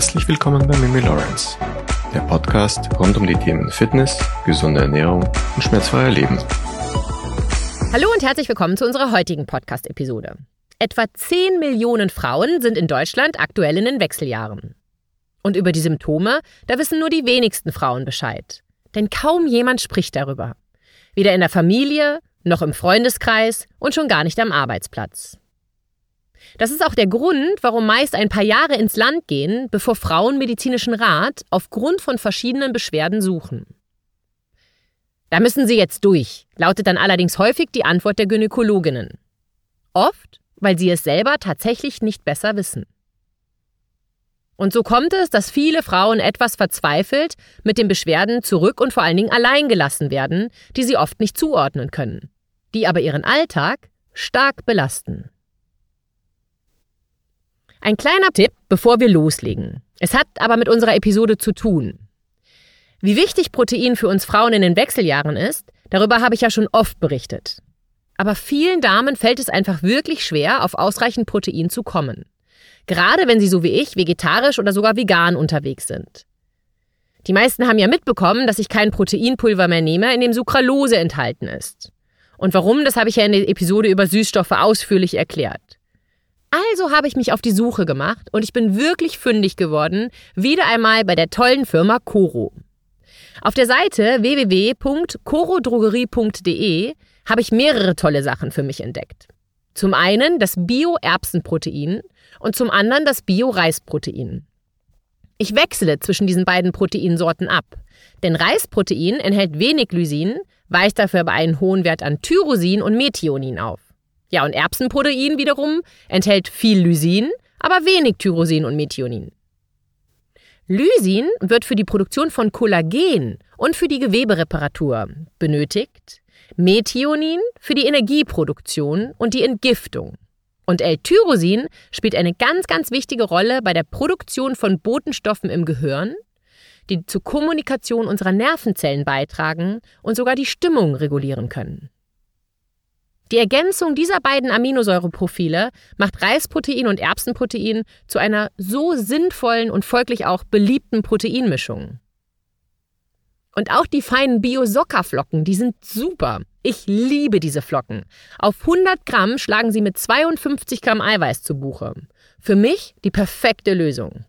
Herzlich willkommen bei Mimi Lawrence, der Podcast rund um die Themen Fitness, gesunde Ernährung und schmerzfreier Leben. Hallo und herzlich willkommen zu unserer heutigen Podcast-Episode. Etwa 10 Millionen Frauen sind in Deutschland aktuell in den Wechseljahren. Und über die Symptome, da wissen nur die wenigsten Frauen Bescheid. Denn kaum jemand spricht darüber. Weder in der Familie, noch im Freundeskreis und schon gar nicht am Arbeitsplatz. Das ist auch der Grund, warum meist ein paar Jahre ins Land gehen, bevor Frauen medizinischen Rat aufgrund von verschiedenen Beschwerden suchen. Da müssen Sie jetzt durch, lautet dann allerdings häufig die Antwort der Gynäkologinnen. Oft, weil sie es selber tatsächlich nicht besser wissen. Und so kommt es, dass viele Frauen etwas verzweifelt mit den Beschwerden zurück und vor allen Dingen allein gelassen werden, die sie oft nicht zuordnen können, die aber ihren Alltag stark belasten. Ein kleiner Tipp, bevor wir loslegen. Es hat aber mit unserer Episode zu tun. Wie wichtig Protein für uns Frauen in den Wechseljahren ist, darüber habe ich ja schon oft berichtet. Aber vielen Damen fällt es einfach wirklich schwer, auf ausreichend Protein zu kommen. Gerade wenn sie so wie ich vegetarisch oder sogar vegan unterwegs sind. Die meisten haben ja mitbekommen, dass ich kein Proteinpulver mehr nehme, in dem Sucralose enthalten ist. Und warum, das habe ich ja in der Episode über Süßstoffe ausführlich erklärt. Also habe ich mich auf die Suche gemacht und ich bin wirklich fündig geworden, wieder einmal bei der tollen Firma Coro. Auf der Seite www.corodrogerie.de habe ich mehrere tolle Sachen für mich entdeckt. Zum einen das Bio-Erbsenprotein und zum anderen das Bio-Reisprotein. Ich wechsle zwischen diesen beiden Proteinsorten ab, denn Reisprotein enthält wenig Lysin, weist dafür aber einen hohen Wert an Tyrosin und Methionin auf. Ja, und Erbsenprotein wiederum enthält viel Lysin, aber wenig Tyrosin und Methionin. Lysin wird für die Produktion von Kollagen und für die Gewebereparatur benötigt, Methionin für die Energieproduktion und die Entgiftung. Und L-Tyrosin spielt eine ganz, ganz wichtige Rolle bei der Produktion von Botenstoffen im Gehirn, die zur Kommunikation unserer Nervenzellen beitragen und sogar die Stimmung regulieren können. Die Ergänzung dieser beiden Aminosäureprofile macht Reisprotein und Erbsenprotein zu einer so sinnvollen und folglich auch beliebten Proteinmischung. Und auch die feinen Bio-Sockerflocken, die sind super. Ich liebe diese Flocken. Auf 100 Gramm schlagen sie mit 52 Gramm Eiweiß zu Buche. Für mich die perfekte Lösung.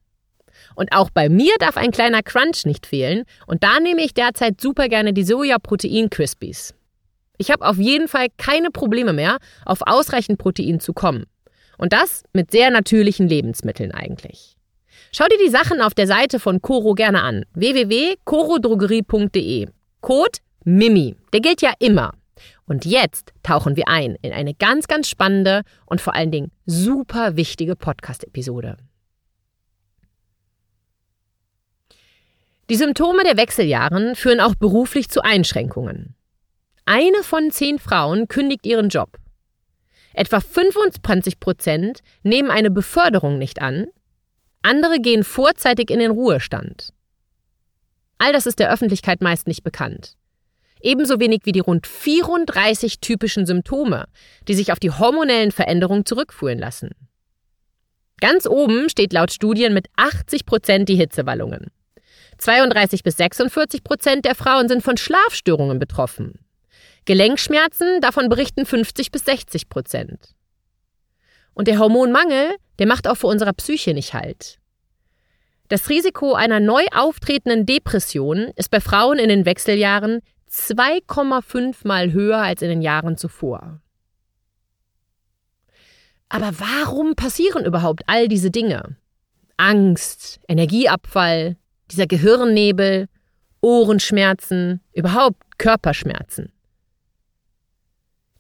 Und auch bei mir darf ein kleiner Crunch nicht fehlen. Und da nehme ich derzeit super gerne die Soja-Protein-Crispies. Ich habe auf jeden Fall keine Probleme mehr, auf ausreichend Protein zu kommen. Und das mit sehr natürlichen Lebensmitteln eigentlich. Schau dir die Sachen auf der Seite von Coro gerne an. www.corodrogerie.de. Code MIMI. Der gilt ja immer. Und jetzt tauchen wir ein in eine ganz, ganz spannende und vor allen Dingen super wichtige Podcast-Episode. Die Symptome der Wechseljahren führen auch beruflich zu Einschränkungen. Eine von zehn Frauen kündigt ihren Job. Etwa 25 Prozent nehmen eine Beförderung nicht an. Andere gehen vorzeitig in den Ruhestand. All das ist der Öffentlichkeit meist nicht bekannt. Ebenso wenig wie die rund 34 typischen Symptome, die sich auf die hormonellen Veränderungen zurückführen lassen. Ganz oben steht laut Studien mit 80 Prozent die Hitzewallungen. 32 bis 46 Prozent der Frauen sind von Schlafstörungen betroffen. Gelenkschmerzen, davon berichten 50 bis 60 Prozent. Und der Hormonmangel, der macht auch für unsere Psyche nicht halt. Das Risiko einer neu auftretenden Depression ist bei Frauen in den Wechseljahren 2,5 mal höher als in den Jahren zuvor. Aber warum passieren überhaupt all diese Dinge? Angst, Energieabfall, dieser Gehirnnebel, Ohrenschmerzen, überhaupt Körperschmerzen.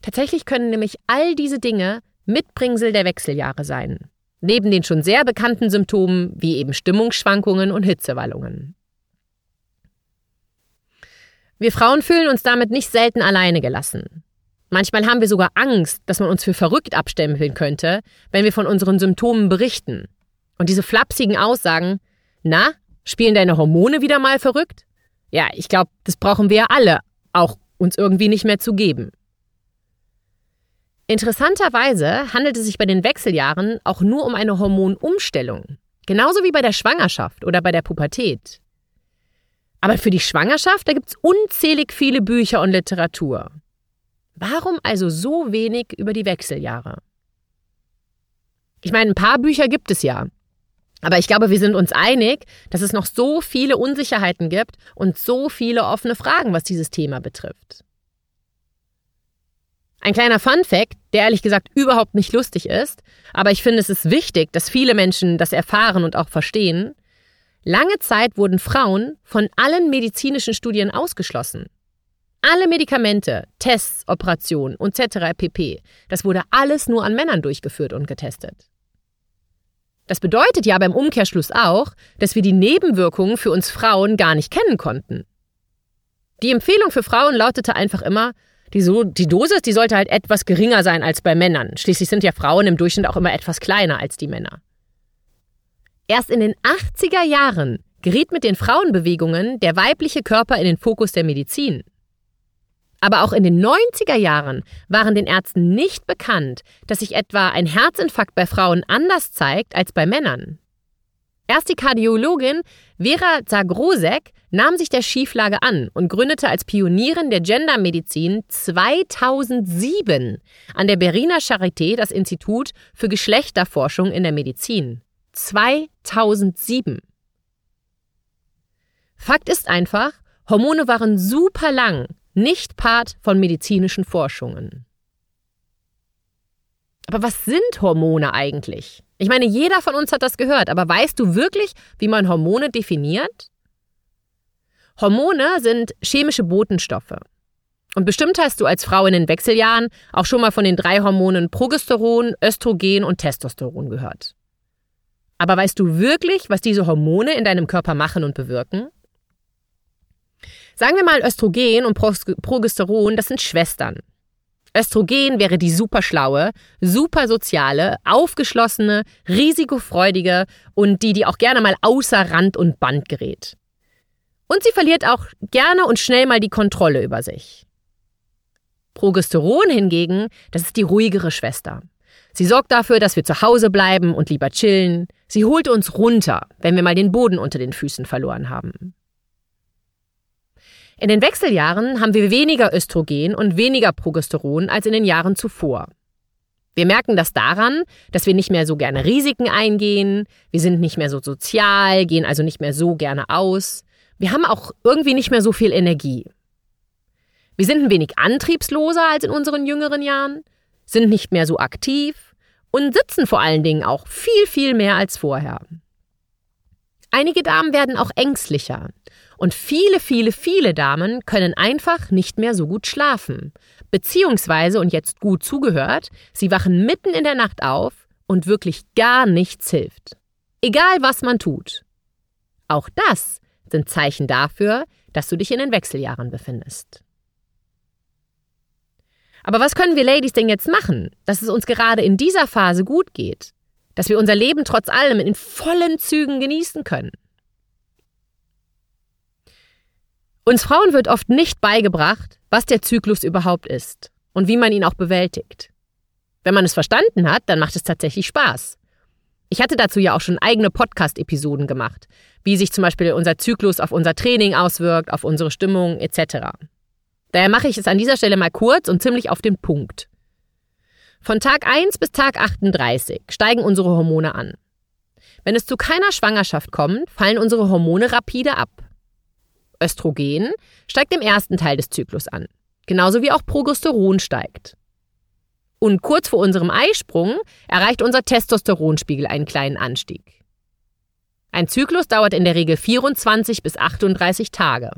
Tatsächlich können nämlich all diese Dinge Mitbringsel der Wechseljahre sein. Neben den schon sehr bekannten Symptomen wie eben Stimmungsschwankungen und Hitzewallungen. Wir Frauen fühlen uns damit nicht selten alleine gelassen. Manchmal haben wir sogar Angst, dass man uns für verrückt abstempeln könnte, wenn wir von unseren Symptomen berichten. Und diese flapsigen Aussagen, na, spielen deine Hormone wieder mal verrückt? Ja, ich glaube, das brauchen wir alle, auch uns irgendwie nicht mehr zu geben. Interessanterweise handelt es sich bei den Wechseljahren auch nur um eine Hormonumstellung. Genauso wie bei der Schwangerschaft oder bei der Pubertät. Aber für die Schwangerschaft, da gibt's unzählig viele Bücher und Literatur. Warum also so wenig über die Wechseljahre? Ich meine, ein paar Bücher gibt es ja. Aber ich glaube, wir sind uns einig, dass es noch so viele Unsicherheiten gibt und so viele offene Fragen, was dieses Thema betrifft. Ein kleiner Fun fact, der ehrlich gesagt überhaupt nicht lustig ist, aber ich finde es ist wichtig, dass viele Menschen das erfahren und auch verstehen. Lange Zeit wurden Frauen von allen medizinischen Studien ausgeschlossen. Alle Medikamente, Tests, Operationen etc. pp. Das wurde alles nur an Männern durchgeführt und getestet. Das bedeutet ja beim Umkehrschluss auch, dass wir die Nebenwirkungen für uns Frauen gar nicht kennen konnten. Die Empfehlung für Frauen lautete einfach immer, die, so die Dosis, die sollte halt etwas geringer sein als bei Männern. Schließlich sind ja Frauen im Durchschnitt auch immer etwas kleiner als die Männer. Erst in den 80er Jahren geriet mit den Frauenbewegungen der weibliche Körper in den Fokus der Medizin. Aber auch in den 90er Jahren waren den Ärzten nicht bekannt, dass sich etwa ein Herzinfarkt bei Frauen anders zeigt als bei Männern. Erst die Kardiologin Vera Zagrosek nahm sich der Schieflage an und gründete als Pionierin der Gendermedizin 2007 an der Berliner Charité das Institut für Geschlechterforschung in der Medizin. 2007. Fakt ist einfach, Hormone waren super lang nicht Part von medizinischen Forschungen. Aber was sind Hormone eigentlich? Ich meine, jeder von uns hat das gehört, aber weißt du wirklich, wie man Hormone definiert? Hormone sind chemische Botenstoffe. Und bestimmt hast du als Frau in den Wechseljahren auch schon mal von den drei Hormonen Progesteron, Östrogen und Testosteron gehört. Aber weißt du wirklich, was diese Hormone in deinem Körper machen und bewirken? Sagen wir mal, Östrogen und Progesteron, das sind Schwestern. Östrogen wäre die superschlaue, supersoziale, aufgeschlossene, risikofreudige und die, die auch gerne mal außer Rand und Band gerät. Und sie verliert auch gerne und schnell mal die Kontrolle über sich. Progesteron hingegen, das ist die ruhigere Schwester. Sie sorgt dafür, dass wir zu Hause bleiben und lieber chillen. Sie holt uns runter, wenn wir mal den Boden unter den Füßen verloren haben. In den Wechseljahren haben wir weniger Östrogen und weniger Progesteron als in den Jahren zuvor. Wir merken das daran, dass wir nicht mehr so gerne Risiken eingehen, wir sind nicht mehr so sozial, gehen also nicht mehr so gerne aus, wir haben auch irgendwie nicht mehr so viel Energie. Wir sind ein wenig antriebsloser als in unseren jüngeren Jahren, sind nicht mehr so aktiv und sitzen vor allen Dingen auch viel, viel mehr als vorher. Einige Damen werden auch ängstlicher und viele, viele, viele Damen können einfach nicht mehr so gut schlafen. Beziehungsweise, und jetzt gut zugehört, sie wachen mitten in der Nacht auf und wirklich gar nichts hilft. Egal was man tut. Auch das sind Zeichen dafür, dass du dich in den Wechseljahren befindest. Aber was können wir Ladies denn jetzt machen, dass es uns gerade in dieser Phase gut geht? Dass wir unser Leben trotz allem in vollen Zügen genießen können? Uns Frauen wird oft nicht beigebracht, was der Zyklus überhaupt ist und wie man ihn auch bewältigt. Wenn man es verstanden hat, dann macht es tatsächlich Spaß. Ich hatte dazu ja auch schon eigene Podcast-Episoden gemacht, wie sich zum Beispiel unser Zyklus auf unser Training auswirkt, auf unsere Stimmung etc. Daher mache ich es an dieser Stelle mal kurz und ziemlich auf den Punkt. Von Tag 1 bis Tag 38 steigen unsere Hormone an. Wenn es zu keiner Schwangerschaft kommt, fallen unsere Hormone rapide ab. Östrogen steigt im ersten Teil des Zyklus an, genauso wie auch Progesteron steigt. Und kurz vor unserem Eisprung erreicht unser Testosteronspiegel einen kleinen Anstieg. Ein Zyklus dauert in der Regel 24 bis 38 Tage.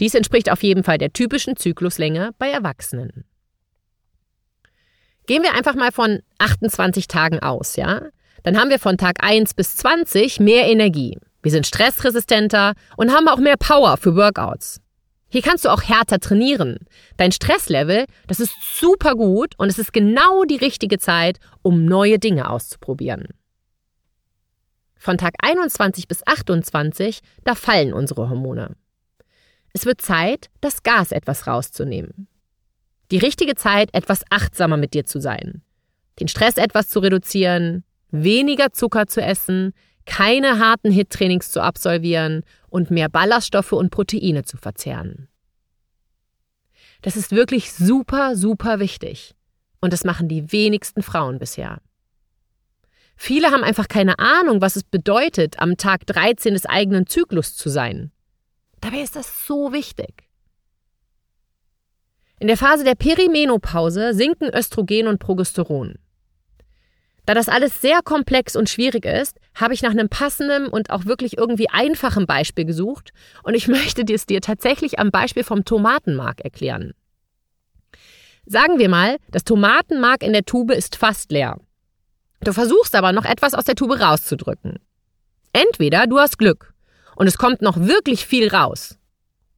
Dies entspricht auf jeden Fall der typischen Zykluslänge bei Erwachsenen. Gehen wir einfach mal von 28 Tagen aus, ja? Dann haben wir von Tag 1 bis 20 mehr Energie. Wir sind stressresistenter und haben auch mehr Power für Workouts. Hier kannst du auch härter trainieren. Dein Stresslevel, das ist super gut und es ist genau die richtige Zeit, um neue Dinge auszuprobieren. Von Tag 21 bis 28, da fallen unsere Hormone. Es wird Zeit, das Gas etwas rauszunehmen. Die richtige Zeit, etwas achtsamer mit dir zu sein. Den Stress etwas zu reduzieren, weniger Zucker zu essen, keine harten HIT-Trainings zu absolvieren und mehr Ballaststoffe und Proteine zu verzehren. Das ist wirklich super, super wichtig. Und das machen die wenigsten Frauen bisher. Viele haben einfach keine Ahnung, was es bedeutet, am Tag 13 des eigenen Zyklus zu sein. Dabei ist das so wichtig. In der Phase der Perimenopause sinken Östrogen und Progesteron. Da das alles sehr komplex und schwierig ist, habe ich nach einem passenden und auch wirklich irgendwie einfachen Beispiel gesucht und ich möchte es dir tatsächlich am Beispiel vom Tomatenmark erklären. Sagen wir mal, das Tomatenmark in der Tube ist fast leer. Du versuchst aber noch etwas aus der Tube rauszudrücken. Entweder du hast Glück und es kommt noch wirklich viel raus.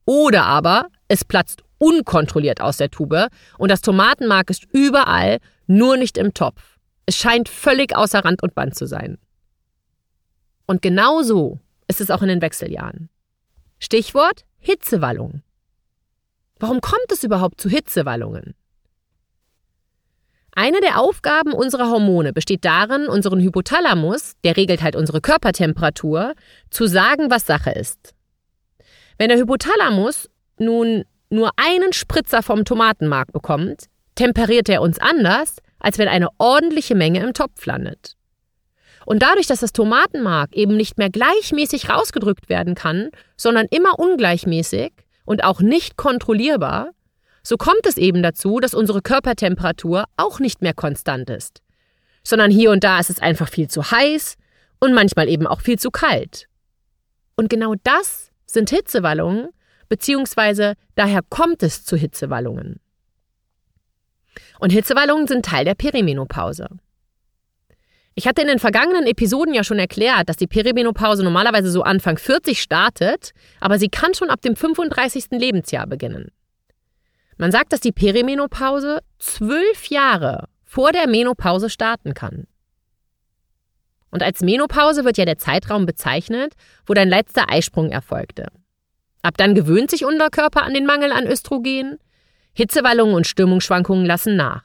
Oder aber es platzt unkontrolliert aus der Tube und das Tomatenmark ist überall, nur nicht im Topf. Es scheint völlig außer Rand und Band zu sein. Und genau so ist es auch in den Wechseljahren. Stichwort Hitzewallung. Warum kommt es überhaupt zu Hitzewallungen? Eine der Aufgaben unserer Hormone besteht darin, unseren Hypothalamus, der regelt halt unsere Körpertemperatur, zu sagen, was Sache ist. Wenn der Hypothalamus nun nur einen Spritzer vom Tomatenmark bekommt, temperiert er uns anders, als wenn eine ordentliche Menge im Topf landet. Und dadurch, dass das Tomatenmark eben nicht mehr gleichmäßig rausgedrückt werden kann, sondern immer ungleichmäßig und auch nicht kontrollierbar, so kommt es eben dazu, dass unsere Körpertemperatur auch nicht mehr konstant ist, sondern hier und da ist es einfach viel zu heiß und manchmal eben auch viel zu kalt. Und genau das sind Hitzewallungen, beziehungsweise daher kommt es zu Hitzewallungen. Und Hitzewallungen sind Teil der Perimenopause. Ich hatte in den vergangenen Episoden ja schon erklärt, dass die Perimenopause normalerweise so Anfang 40 startet, aber sie kann schon ab dem 35. Lebensjahr beginnen. Man sagt, dass die Perimenopause zwölf Jahre vor der Menopause starten kann. Und als Menopause wird ja der Zeitraum bezeichnet, wo dein letzter Eisprung erfolgte. Ab dann gewöhnt sich unser Körper an den Mangel an Östrogen, Hitzewallungen und Stimmungsschwankungen lassen nach.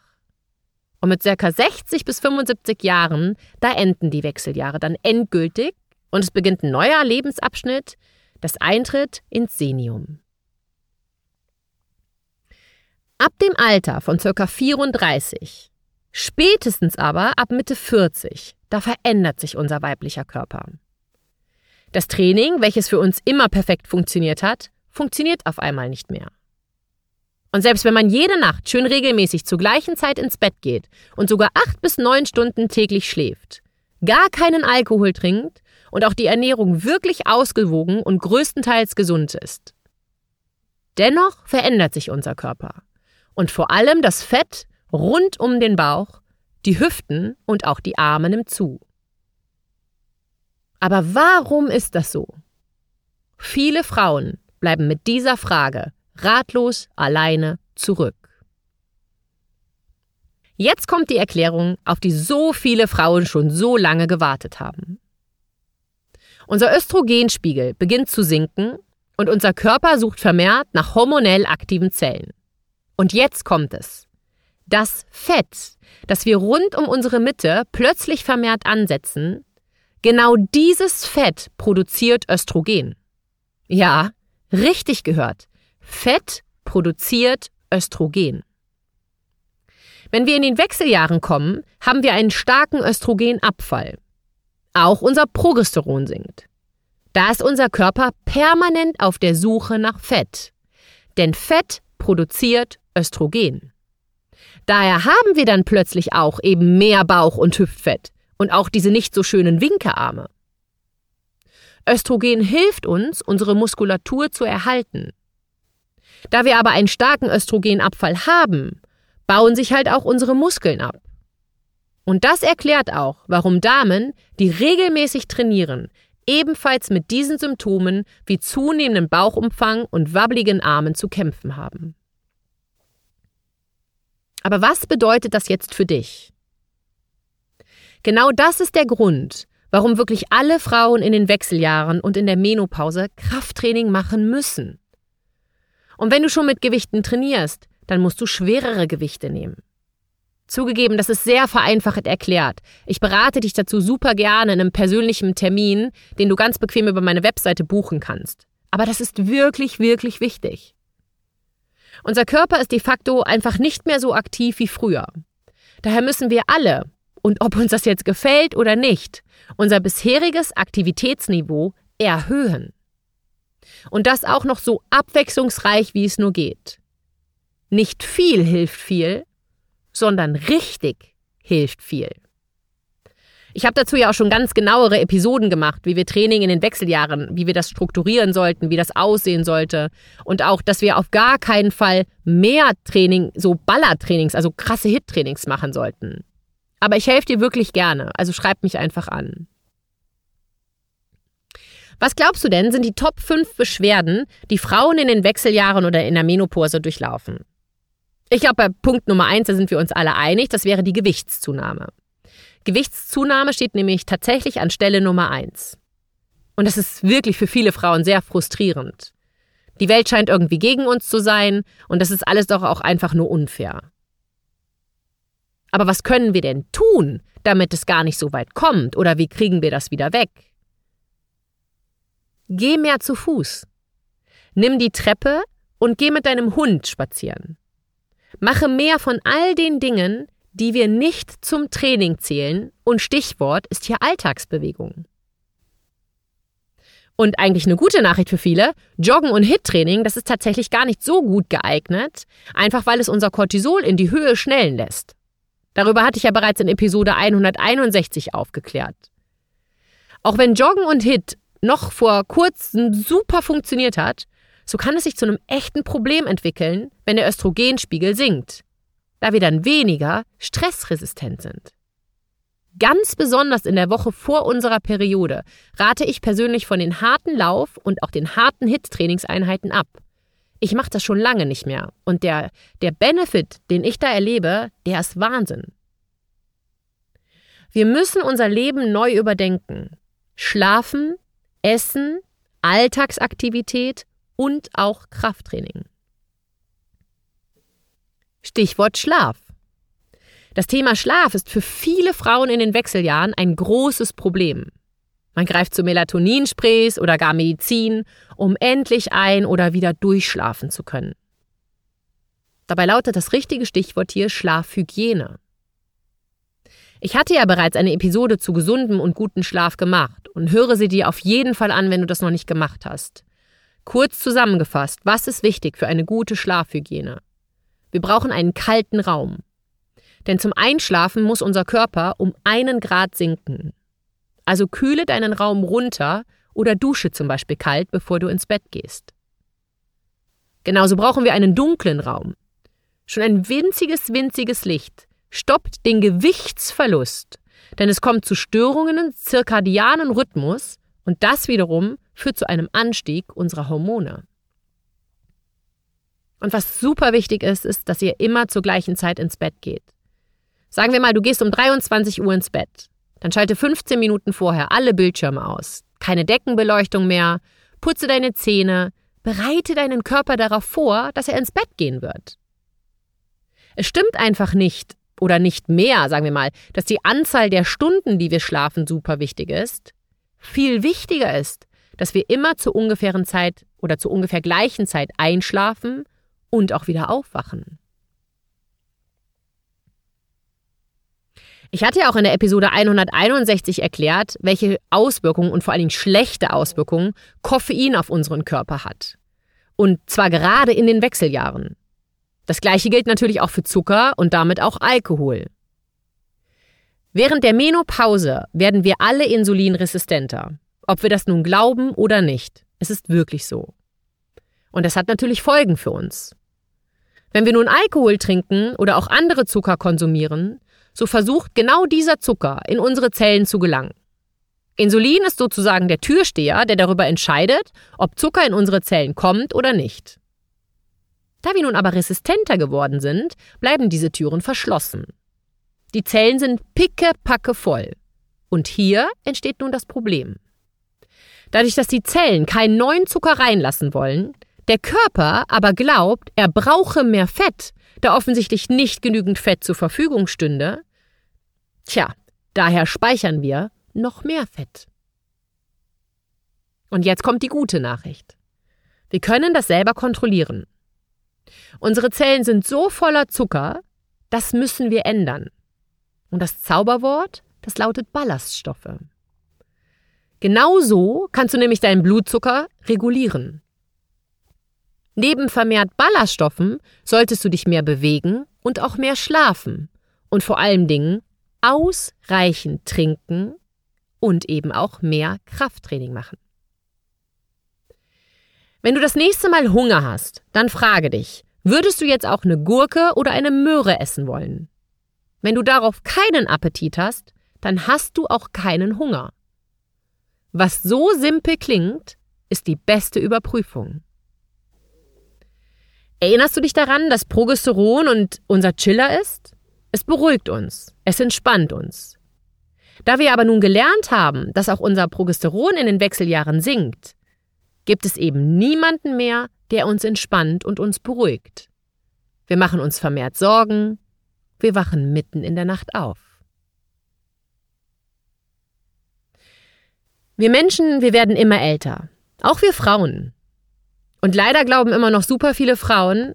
Und mit ca. 60 bis 75 Jahren, da enden die Wechseljahre dann endgültig und es beginnt ein neuer Lebensabschnitt, das Eintritt ins Senium. Ab dem Alter von ca. 34, spätestens aber ab Mitte 40, da verändert sich unser weiblicher Körper. Das Training, welches für uns immer perfekt funktioniert hat, funktioniert auf einmal nicht mehr. Und selbst wenn man jede Nacht schön regelmäßig zur gleichen Zeit ins Bett geht und sogar acht bis neun Stunden täglich schläft, gar keinen Alkohol trinkt und auch die Ernährung wirklich ausgewogen und größtenteils gesund ist. Dennoch verändert sich unser Körper und vor allem das Fett rund um den Bauch, die Hüften und auch die Arme nimmt zu. Aber warum ist das so? Viele Frauen bleiben mit dieser Frage ratlos alleine zurück. Jetzt kommt die Erklärung, auf die so viele Frauen schon so lange gewartet haben. Unser Östrogenspiegel beginnt zu sinken und unser Körper sucht vermehrt nach hormonell aktiven Zellen. Und jetzt kommt es. Das Fett, das wir rund um unsere Mitte plötzlich vermehrt ansetzen, genau dieses Fett produziert Östrogen. Ja, richtig gehört. Fett produziert Östrogen. Wenn wir in den Wechseljahren kommen, haben wir einen starken Östrogenabfall. Auch unser Progesteron sinkt. Da ist unser Körper permanent auf der Suche nach Fett. Denn Fett produziert Östrogen. Daher haben wir dann plötzlich auch eben mehr Bauch- und Hüftfett und auch diese nicht so schönen Winkearme. Östrogen hilft uns, unsere Muskulatur zu erhalten. Da wir aber einen starken Östrogenabfall haben, bauen sich halt auch unsere Muskeln ab. Und das erklärt auch, warum Damen, die regelmäßig trainieren, ebenfalls mit diesen Symptomen wie zunehmendem Bauchumfang und wabbligen Armen zu kämpfen haben. Aber was bedeutet das jetzt für dich? Genau das ist der Grund, warum wirklich alle Frauen in den Wechseljahren und in der Menopause Krafttraining machen müssen. Und wenn du schon mit Gewichten trainierst, dann musst du schwerere Gewichte nehmen. Zugegeben, das ist sehr vereinfacht erklärt. Ich berate dich dazu super gerne in einem persönlichen Termin, den du ganz bequem über meine Webseite buchen kannst. Aber das ist wirklich, wirklich wichtig. Unser Körper ist de facto einfach nicht mehr so aktiv wie früher. Daher müssen wir alle, und ob uns das jetzt gefällt oder nicht, unser bisheriges Aktivitätsniveau erhöhen. Und das auch noch so abwechslungsreich, wie es nur geht. Nicht viel hilft viel, sondern richtig hilft viel. Ich habe dazu ja auch schon ganz genauere Episoden gemacht, wie wir Training in den Wechseljahren, wie wir das strukturieren sollten, wie das aussehen sollte und auch, dass wir auf gar keinen Fall mehr Training, so Ballertrainings, also krasse Hit-Trainings machen sollten. Aber ich helfe dir wirklich gerne, also schreib mich einfach an. Was glaubst du denn, sind die Top 5 Beschwerden, die Frauen in den Wechseljahren oder in der Menopause durchlaufen? Ich glaube, bei Punkt Nummer 1, da sind wir uns alle einig, das wäre die Gewichtszunahme. Gewichtszunahme steht nämlich tatsächlich an Stelle Nummer 1. Und das ist wirklich für viele Frauen sehr frustrierend. Die Welt scheint irgendwie gegen uns zu sein und das ist alles doch auch einfach nur unfair. Aber was können wir denn tun, damit es gar nicht so weit kommt oder wie kriegen wir das wieder weg? Geh mehr zu Fuß. Nimm die Treppe und geh mit deinem Hund spazieren. Mache mehr von all den Dingen, die wir nicht zum Training zählen und Stichwort ist hier Alltagsbewegung. Und eigentlich eine gute Nachricht für viele, Joggen und Hit-Training, das ist tatsächlich gar nicht so gut geeignet, einfach weil es unser Cortisol in die Höhe schnellen lässt. Darüber hatte ich ja bereits in Episode 161 aufgeklärt. Auch wenn Joggen und Hit noch vor kurzem super funktioniert hat, so kann es sich zu einem echten Problem entwickeln, wenn der Östrogenspiegel sinkt, da wir dann weniger stressresistent sind. Ganz besonders in der Woche vor unserer Periode rate ich persönlich von den harten Lauf- und auch den harten Hit-Trainingseinheiten ab. Ich mache das schon lange nicht mehr und der, der Benefit, den ich da erlebe, der ist Wahnsinn. Wir müssen unser Leben neu überdenken. Schlafen, Essen, Alltagsaktivität und auch Krafttraining. Stichwort Schlaf. Das Thema Schlaf ist für viele Frauen in den Wechseljahren ein großes Problem. Man greift zu Melatoninsprays oder gar Medizin, um endlich ein- oder wieder durchschlafen zu können. Dabei lautet das richtige Stichwort hier Schlafhygiene. Ich hatte ja bereits eine Episode zu gesundem und guten Schlaf gemacht und höre sie dir auf jeden Fall an, wenn du das noch nicht gemacht hast. Kurz zusammengefasst, was ist wichtig für eine gute Schlafhygiene? Wir brauchen einen kalten Raum. Denn zum Einschlafen muss unser Körper um einen Grad sinken. Also kühle deinen Raum runter oder dusche zum Beispiel kalt, bevor du ins Bett gehst. Genauso brauchen wir einen dunklen Raum. Schon ein winziges, winziges Licht stoppt den Gewichtsverlust, denn es kommt zu Störungen im zirkadianen Rhythmus und das wiederum führt zu einem Anstieg unserer Hormone. Und was super wichtig ist, ist, dass ihr immer zur gleichen Zeit ins Bett geht. Sagen wir mal, du gehst um 23 Uhr ins Bett. Dann schalte 15 Minuten vorher alle Bildschirme aus. Keine Deckenbeleuchtung mehr. Putze deine Zähne. Bereite deinen Körper darauf vor, dass er ins Bett gehen wird. Es stimmt einfach nicht, oder nicht mehr, sagen wir mal, dass die Anzahl der Stunden, die wir schlafen, super wichtig ist. Viel wichtiger ist, dass wir immer zur ungefähren Zeit oder zur ungefähr gleichen Zeit einschlafen und auch wieder aufwachen. Ich hatte ja auch in der Episode 161 erklärt, welche Auswirkungen und vor allen Dingen schlechte Auswirkungen Koffein auf unseren Körper hat. Und zwar gerade in den Wechseljahren. Das gleiche gilt natürlich auch für Zucker und damit auch Alkohol. Während der Menopause werden wir alle insulinresistenter, ob wir das nun glauben oder nicht. Es ist wirklich so. Und das hat natürlich Folgen für uns. Wenn wir nun Alkohol trinken oder auch andere Zucker konsumieren, so versucht genau dieser Zucker in unsere Zellen zu gelangen. Insulin ist sozusagen der Türsteher, der darüber entscheidet, ob Zucker in unsere Zellen kommt oder nicht. Da wir nun aber resistenter geworden sind, bleiben diese Türen verschlossen. Die Zellen sind pickepacke voll. Und hier entsteht nun das Problem. Dadurch, dass die Zellen keinen neuen Zucker reinlassen wollen, der Körper aber glaubt, er brauche mehr Fett, da offensichtlich nicht genügend Fett zur Verfügung stünde, tja, daher speichern wir noch mehr Fett. Und jetzt kommt die gute Nachricht. Wir können das selber kontrollieren. Unsere Zellen sind so voller Zucker, das müssen wir ändern. Und das Zauberwort, das lautet Ballaststoffe. Genauso kannst du nämlich deinen Blutzucker regulieren. Neben vermehrt Ballaststoffen solltest du dich mehr bewegen und auch mehr schlafen und vor allen Dingen ausreichend trinken und eben auch mehr Krafttraining machen. Wenn du das nächste Mal Hunger hast, dann frage dich, würdest du jetzt auch eine Gurke oder eine Möhre essen wollen? Wenn du darauf keinen Appetit hast, dann hast du auch keinen Hunger. Was so simpel klingt, ist die beste Überprüfung. Erinnerst du dich daran, dass Progesteron und unser Chiller ist? Es beruhigt uns, es entspannt uns. Da wir aber nun gelernt haben, dass auch unser Progesteron in den Wechseljahren sinkt, gibt es eben niemanden mehr, der uns entspannt und uns beruhigt. Wir machen uns vermehrt Sorgen, wir wachen mitten in der Nacht auf. Wir Menschen, wir werden immer älter. Auch wir Frauen. Und leider glauben immer noch super viele Frauen,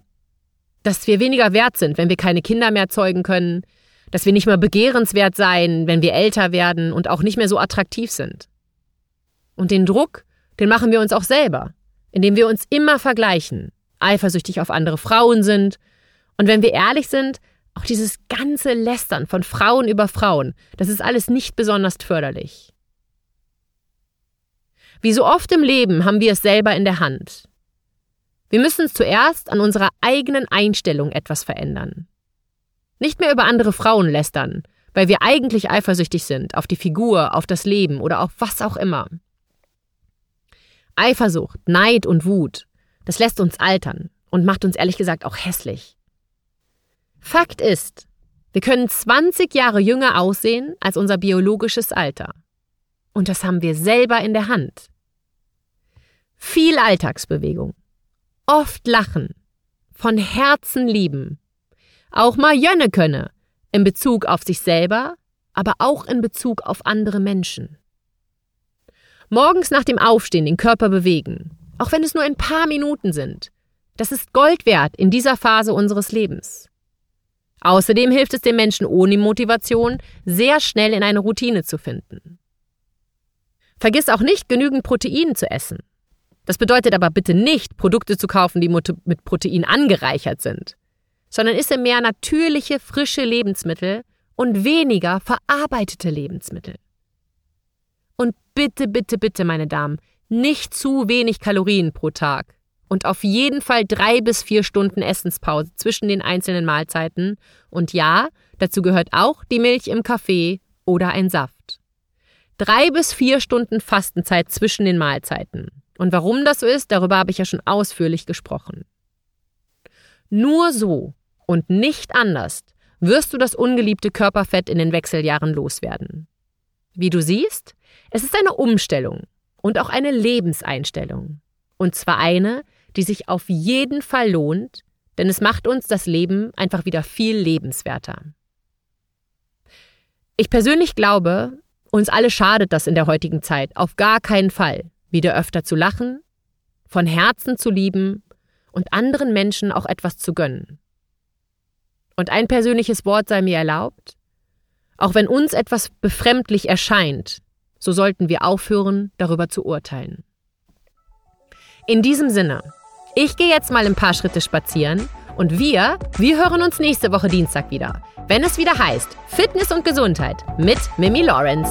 dass wir weniger wert sind, wenn wir keine Kinder mehr zeugen können, dass wir nicht mehr begehrenswert seien, wenn wir älter werden und auch nicht mehr so attraktiv sind. Und den Druck, den machen wir uns auch selber, indem wir uns immer vergleichen, eifersüchtig auf andere Frauen sind und wenn wir ehrlich sind, auch dieses ganze Lästern von Frauen über Frauen, das ist alles nicht besonders förderlich. Wie so oft im Leben haben wir es selber in der Hand. Wir müssen zuerst an unserer eigenen Einstellung etwas verändern. Nicht mehr über andere Frauen lästern, weil wir eigentlich eifersüchtig sind auf die Figur, auf das Leben oder auf was auch immer. Eifersucht, Neid und Wut, das lässt uns altern und macht uns ehrlich gesagt auch hässlich. Fakt ist, wir können 20 Jahre jünger aussehen als unser biologisches Alter. Und das haben wir selber in der Hand. Viel Alltagsbewegung, oft lachen, von Herzen lieben, auch mal Jönne könne, in Bezug auf sich selber, aber auch in Bezug auf andere Menschen. Morgens nach dem Aufstehen den Körper bewegen, auch wenn es nur ein paar Minuten sind. Das ist Gold wert in dieser Phase unseres Lebens. Außerdem hilft es den Menschen ohne Motivation, sehr schnell in eine Routine zu finden. Vergiss auch nicht, genügend Protein zu essen. Das bedeutet aber bitte nicht, Produkte zu kaufen, die mit Protein angereichert sind, sondern isse mehr natürliche, frische Lebensmittel und weniger verarbeitete Lebensmittel. Und bitte, bitte, bitte, meine Damen, nicht zu wenig Kalorien pro Tag und auf jeden Fall drei bis vier Stunden Essenspause zwischen den einzelnen Mahlzeiten. Und ja, dazu gehört auch die Milch im Kaffee oder ein Saft. Drei bis vier Stunden Fastenzeit zwischen den Mahlzeiten. Und warum das so ist, darüber habe ich ja schon ausführlich gesprochen. Nur so und nicht anders wirst du das ungeliebte Körperfett in den Wechseljahren loswerden. Wie du siehst, es ist eine Umstellung und auch eine Lebenseinstellung. Und zwar eine, die sich auf jeden Fall lohnt, denn es macht uns das Leben einfach wieder viel lebenswerter. Ich persönlich glaube, uns alle schadet das in der heutigen Zeit auf gar keinen Fall wieder öfter zu lachen, von Herzen zu lieben und anderen Menschen auch etwas zu gönnen. Und ein persönliches Wort sei mir erlaubt. Auch wenn uns etwas befremdlich erscheint, so sollten wir aufhören, darüber zu urteilen. In diesem Sinne, ich gehe jetzt mal ein paar Schritte spazieren und wir, wir hören uns nächste Woche Dienstag wieder, wenn es wieder heißt Fitness und Gesundheit mit Mimi Lawrence.